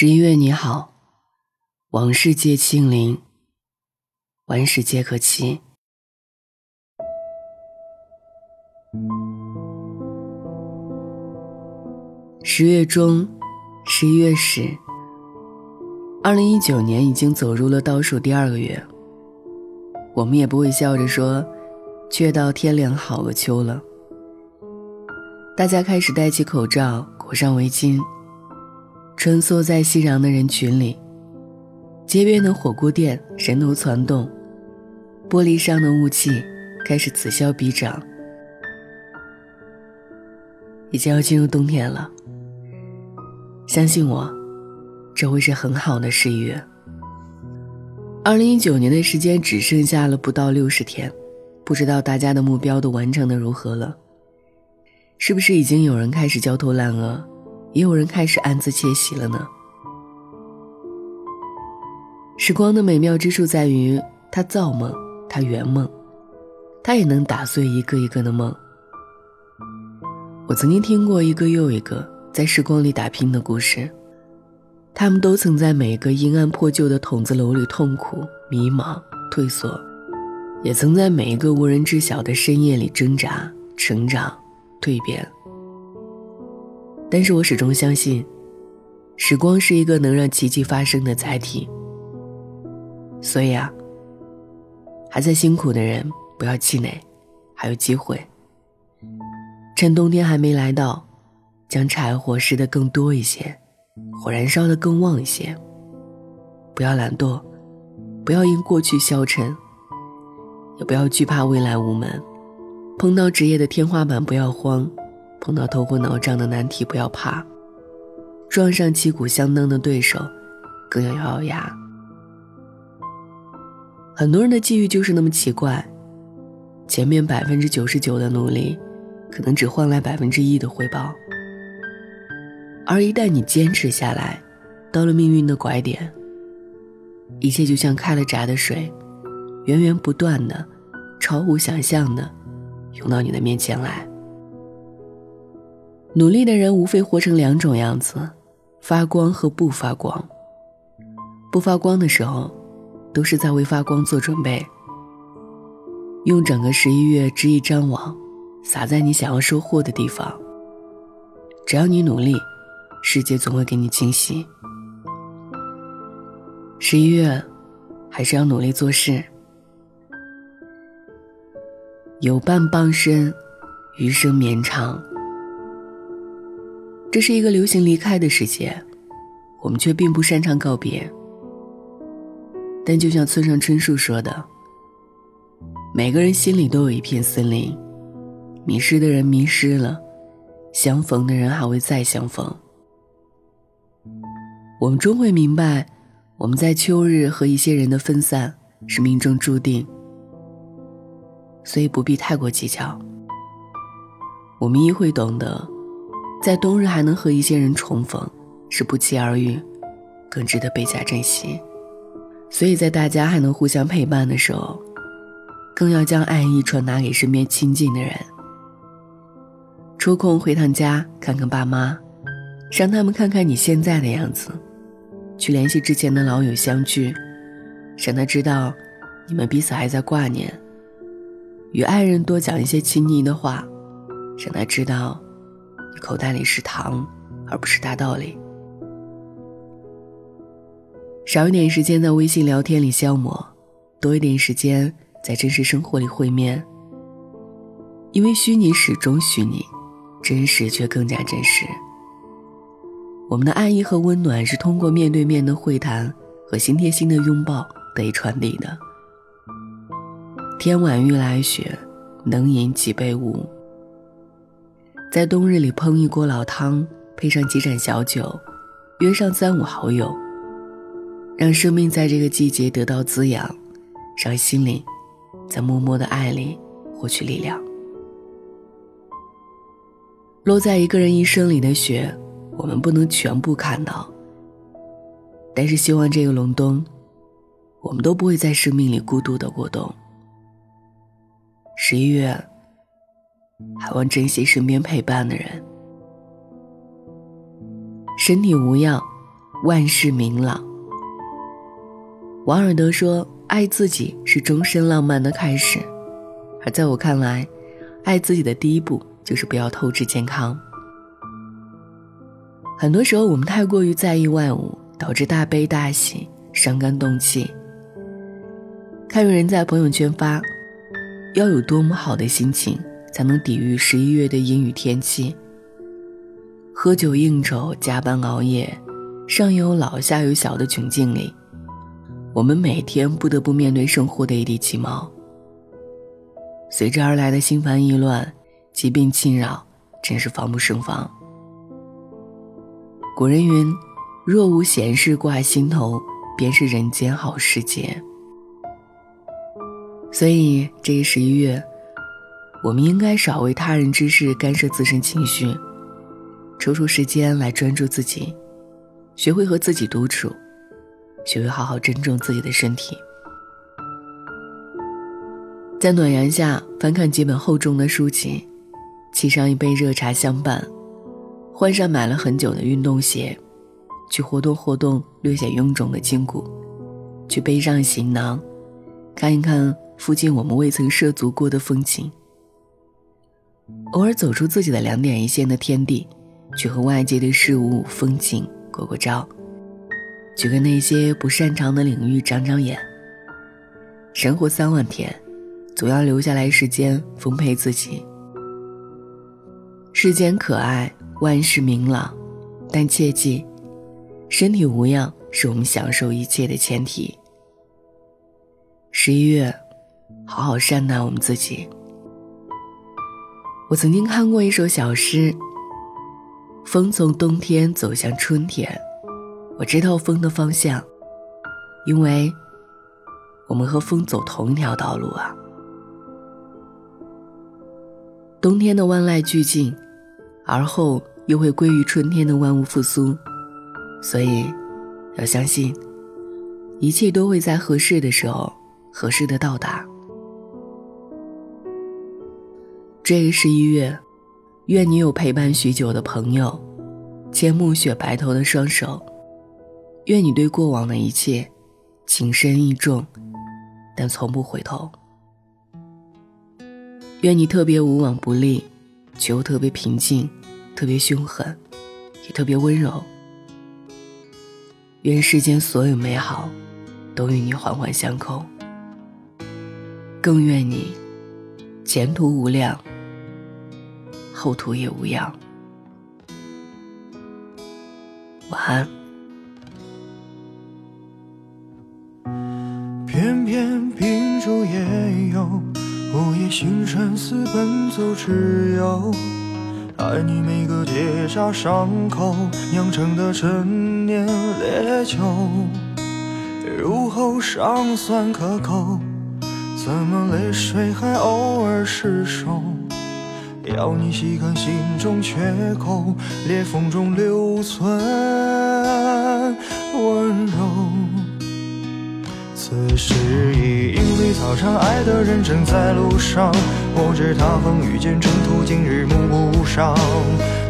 十一月你好，往事皆清零，万事皆可期。十月中，十一月始，二零一九年已经走入了倒数第二个月。我们也不会笑着说：“却到天凉好个秋了。”大家开始戴起口罩，裹上围巾，穿梭在熙攘的人群里。街边的火锅店人头攒动，玻璃上的雾气开始此消彼长。已经要进入冬天了，相信我，这会是很好的十一月。二零一九年的时间只剩下了不到六十天，不知道大家的目标都完成的如何了？是不是已经有人开始焦头烂额，也有人开始暗自窃喜了呢？时光的美妙之处在于，它造梦，它圆梦，它也能打碎一个一个的梦。我曾经听过一个又一个在时光里打拼的故事，他们都曾在每个阴暗破旧的筒子楼里痛苦、迷茫、退缩，也曾在每一个无人知晓的深夜里挣扎、成长、蜕变。但是我始终相信，时光是一个能让奇迹发生的载体。所以啊，还在辛苦的人不要气馁，还有机会。趁冬天还没来到，将柴火拾得更多一些，火燃烧得更旺一些。不要懒惰，不要因过去消沉，也不要惧怕未来无门。碰到职业的天花板不要慌，碰到头昏脑胀的难题不要怕，撞上旗鼓相当的对手，更要咬咬牙。很多人的际遇就是那么奇怪，前面百分之九十九的努力。可能只换来百分之一的回报，而一旦你坚持下来，到了命运的拐点，一切就像开了闸的水，源源不断的、超乎想象的涌到你的面前来。努力的人无非活成两种样子：发光和不发光。不发光的时候，都是在为发光做准备。用整个十一月织一张网。撒在你想要收获的地方。只要你努力，世界总会给你惊喜。十一月，还是要努力做事。有伴傍身，余生绵长。这是一个流行离开的世界，我们却并不擅长告别。但就像村上春树说的：“每个人心里都有一片森林。”迷失的人迷失了，相逢的人还会再相逢。我们终会明白，我们在秋日和一些人的分散是命中注定，所以不必太过计较。我们亦会懂得，在冬日还能和一些人重逢是不期而遇，更值得倍加珍惜。所以在大家还能互相陪伴的时候，更要将爱意传达给身边亲近的人。抽空回趟家看看爸妈，让他们看看你现在的样子；去联系之前的老友相聚，让他知道你们彼此还在挂念；与爱人多讲一些亲昵的话，让他知道你口袋里是糖，而不是大道理。少一点时间在微信聊天里消磨，多一点时间在真实生活里会面，因为虚拟始终虚拟。真实却更加真实。我们的爱意和温暖是通过面对面的会谈和心贴心的拥抱得以传递的。天晚欲来雪，能饮几杯无？在冬日里烹一锅老汤，配上几盏小酒，约上三五好友，让生命在这个季节得到滋养，让心灵在默默的爱里获取力量。落在一个人一生里的雪，我们不能全部看到。但是希望这个隆冬，我们都不会在生命里孤独的过冬。十一月，还望珍惜身边陪伴的人。身体无恙，万事明朗。王尔德说：“爱自己是终身浪漫的开始。”而在我看来，爱自己的第一步就是不要透支健康。很多时候，我们太过于在意外物，导致大悲大喜，伤肝动气。看有人在朋友圈发，要有多么好的心情，才能抵御十一月的阴雨天气？喝酒应酬、加班熬夜，上有老下有小的窘境里，我们每天不得不面对生活的一地鸡毛。随之而来的心烦意乱、疾病侵扰，真是防不胜防。古人云：“若无闲事挂心头，便是人间好时节。”所以，这一十一月，我们应该少为他人之事干涉自身情绪，抽出时间来专注自己，学会和自己独处，学会好好珍重自己的身体。在暖阳下翻看几本厚重的书籍，沏上一杯热茶相伴，换上买了很久的运动鞋，去活动活动略显臃肿的筋骨，去背上行囊，看一看附近我们未曾涉足过的风景。偶尔走出自己的两点一线的天地，去和外界的事物风景过过招，去跟那些不擅长的领域长长眼。生活三万天。总要留下来时间丰沛自己。世间可爱，万事明朗，但切记，身体无恙是我们享受一切的前提。十一月，好好善待我们自己。我曾经看过一首小诗：“风从冬天走向春天，我知道风的方向，因为我们和风走同一条道路啊。”冬天的万籁俱静，而后又会归于春天的万物复苏，所以要相信，一切都会在合适的时候，合适的到达。这个十一月，愿你有陪伴许久的朋友，牵暮雪白头的双手，愿你对过往的一切，情深意重，但从不回头。愿你特别无往不利，却又特别平静，特别凶狠，也特别温柔。愿世间所有美好，都与你环环相扣。更愿你前途无量，后土也无恙。晚安。偏偏秉烛夜游。午夜星辰似奔走之友，爱你每个结痂伤口酿成的陈年烈酒，入喉尚算可口，怎么泪水还偶尔失守？要你细看心中缺口，裂缝中留存温柔。此时已莺飞草长，爱的人正在路上。我知他风雨兼程途，今日暮不赏。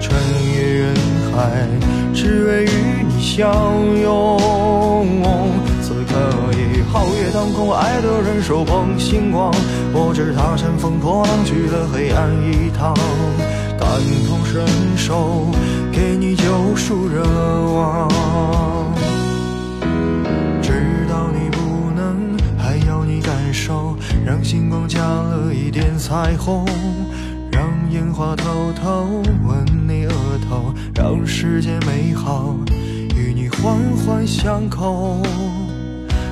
穿越人海，只为与你相拥。此刻已皓月当空，爱的人手捧星光。我知他乘风破浪去了黑暗一趟，感同身受，给你救赎热望。知道你不能，还要你感受让星光加了一点彩虹，让烟花偷偷吻你额头，让世界美好与你环环相扣。